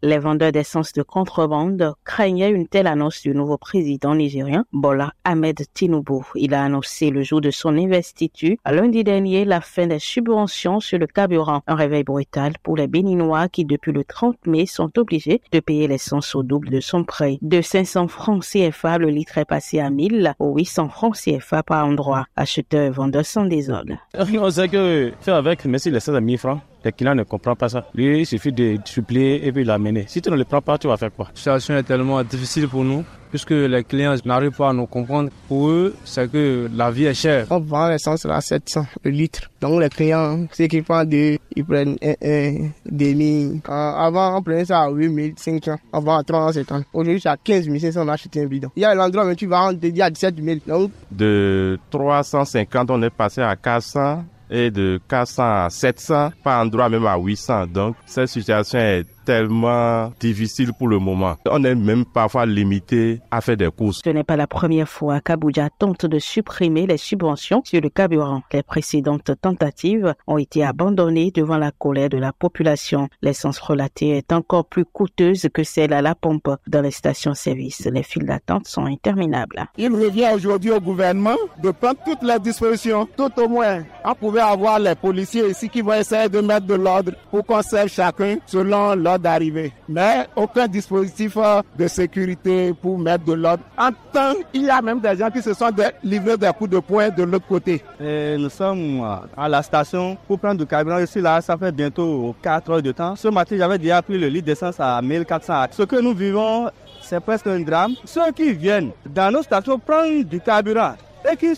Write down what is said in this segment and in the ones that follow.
Les vendeurs d'essence de contrebande craignaient une telle annonce du nouveau président nigérien, Bola Ahmed Tinubu. Il a annoncé le jour de son investiture, lundi dernier, la fin des subventions sur le carburant. Un réveil brutal pour les Béninois qui, depuis le 30 mai, sont obligés de payer l'essence au double de son prix. De 500 francs CFA, le litre est passé à 1000 ou 800 francs CFA par endroit. Acheteurs et vendeurs sans désordre. On sait que faire avec, mais si les à 1000 francs, le client ne comprend pas ça. Lui, il suffit de supplier et puis l'amener. Si tu ne le prends pas, tu vas faire quoi? La situation est tellement difficile pour nous puisque les clients n'arrivent pas à nous comprendre. Pour eux, c'est que la vie est chère. On vend l'essence à 700 le litre. Donc les clients, ceux qui prennent deux, ils prennent un, un demi. avant, on prenait ça à 8500. On vend à 370. Aujourd'hui, c'est à 15 500, on a acheté un bidon. Il y a l'endroit où tu vas, on te dit à 17 000. Donc... De 350, on est passé à 400 et de 400 à 700, par endroit même à 800. Donc, cette situation est tellement difficile pour le moment. On est même parfois limité à faire des courses. Ce n'est pas la première fois qu'Abuja tente de supprimer les subventions sur le carburant. Les précédentes tentatives ont été abandonnées devant la colère de la population. L'essence relatée est encore plus coûteuse que celle à la pompe dans les stations-service. Les files d'attente sont interminables. Il revient aujourd'hui au gouvernement de prendre toutes les dispositions. Tout au moins, on pouvait avoir les policiers ici qui vont essayer de mettre de l'ordre pour qu'on serve chacun selon l'ordre d'arriver. Mais aucun dispositif de sécurité pour mettre de l'ordre. En temps, il y a même des gens qui se sont livrés des coups de poing de l'autre côté. nous sommes à la station pour prendre du carburant. Ici, là, ça fait bientôt 4 heures de temps. Ce matin, j'avais déjà pris le litre d'essence à 1400. Ce que nous vivons, c'est presque un drame. Ceux qui viennent dans nos stations prendre du carburant et qui,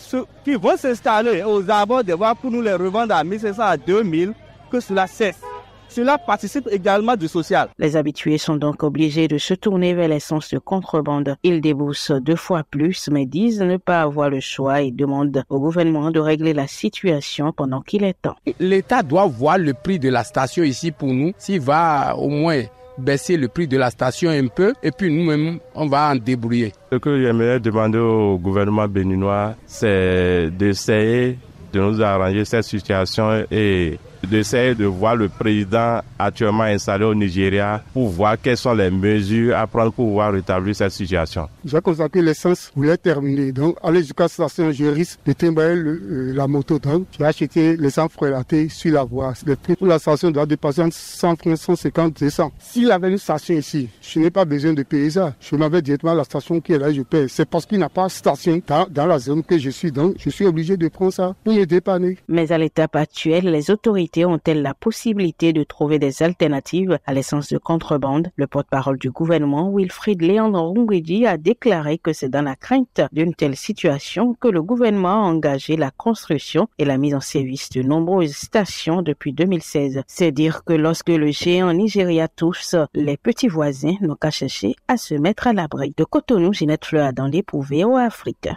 qui vont s'installer aux abords des voies pour nous les revendre à 1500 à 2000, que cela cesse. Cela participe également du social. Les habitués sont donc obligés de se tourner vers l'essence de contrebande. Ils déboursent deux fois plus, mais disent ne pas avoir le choix et demandent au gouvernement de régler la situation pendant qu'il est temps. L'État doit voir le prix de la station ici pour nous. S'il va au moins baisser le prix de la station un peu et puis nous-mêmes, on va en débrouiller. Ce que j'aimerais demander au gouvernement béninois, c'est d'essayer de nous arranger cette situation et d'essayer de voir le président actuellement installé au Nigeria pour voir quelles sont les mesures à prendre pour pouvoir rétablir cette situation. J'ai constaté que l'essence voulait terminer. Donc, aller jusqu'à la station, je risque de timber euh, la moto. Donc, j'ai acheté l'essence frélatée sur la voie. Le prix pour la station doit dépasser 100 francs, 150, 200. S'il avait une station ici, je n'ai pas besoin de payer ça. Je m'avais directement à la station qui est là, je paye. C'est parce qu'il n'a pas de station dans, dans la zone que je suis. Donc, je suis obligé de prendre ça pour me dépanner. Mais à l'étape actuelle, les autorités ont-elles la possibilité de trouver des alternatives à l'essence de contrebande? Le porte-parole du gouvernement, Wilfried Léandre Rungwedi, a déclaré que c'est dans la crainte d'une telle situation que le gouvernement a engagé la construction et la mise en service de nombreuses stations depuis 2016. C'est dire que lorsque le géant Nigeria touche, les petits voisins n'ont qu'à chercher à se mettre à l'abri. De Cotonou, Ginette Fleur dans l'éprouvé au Afrique.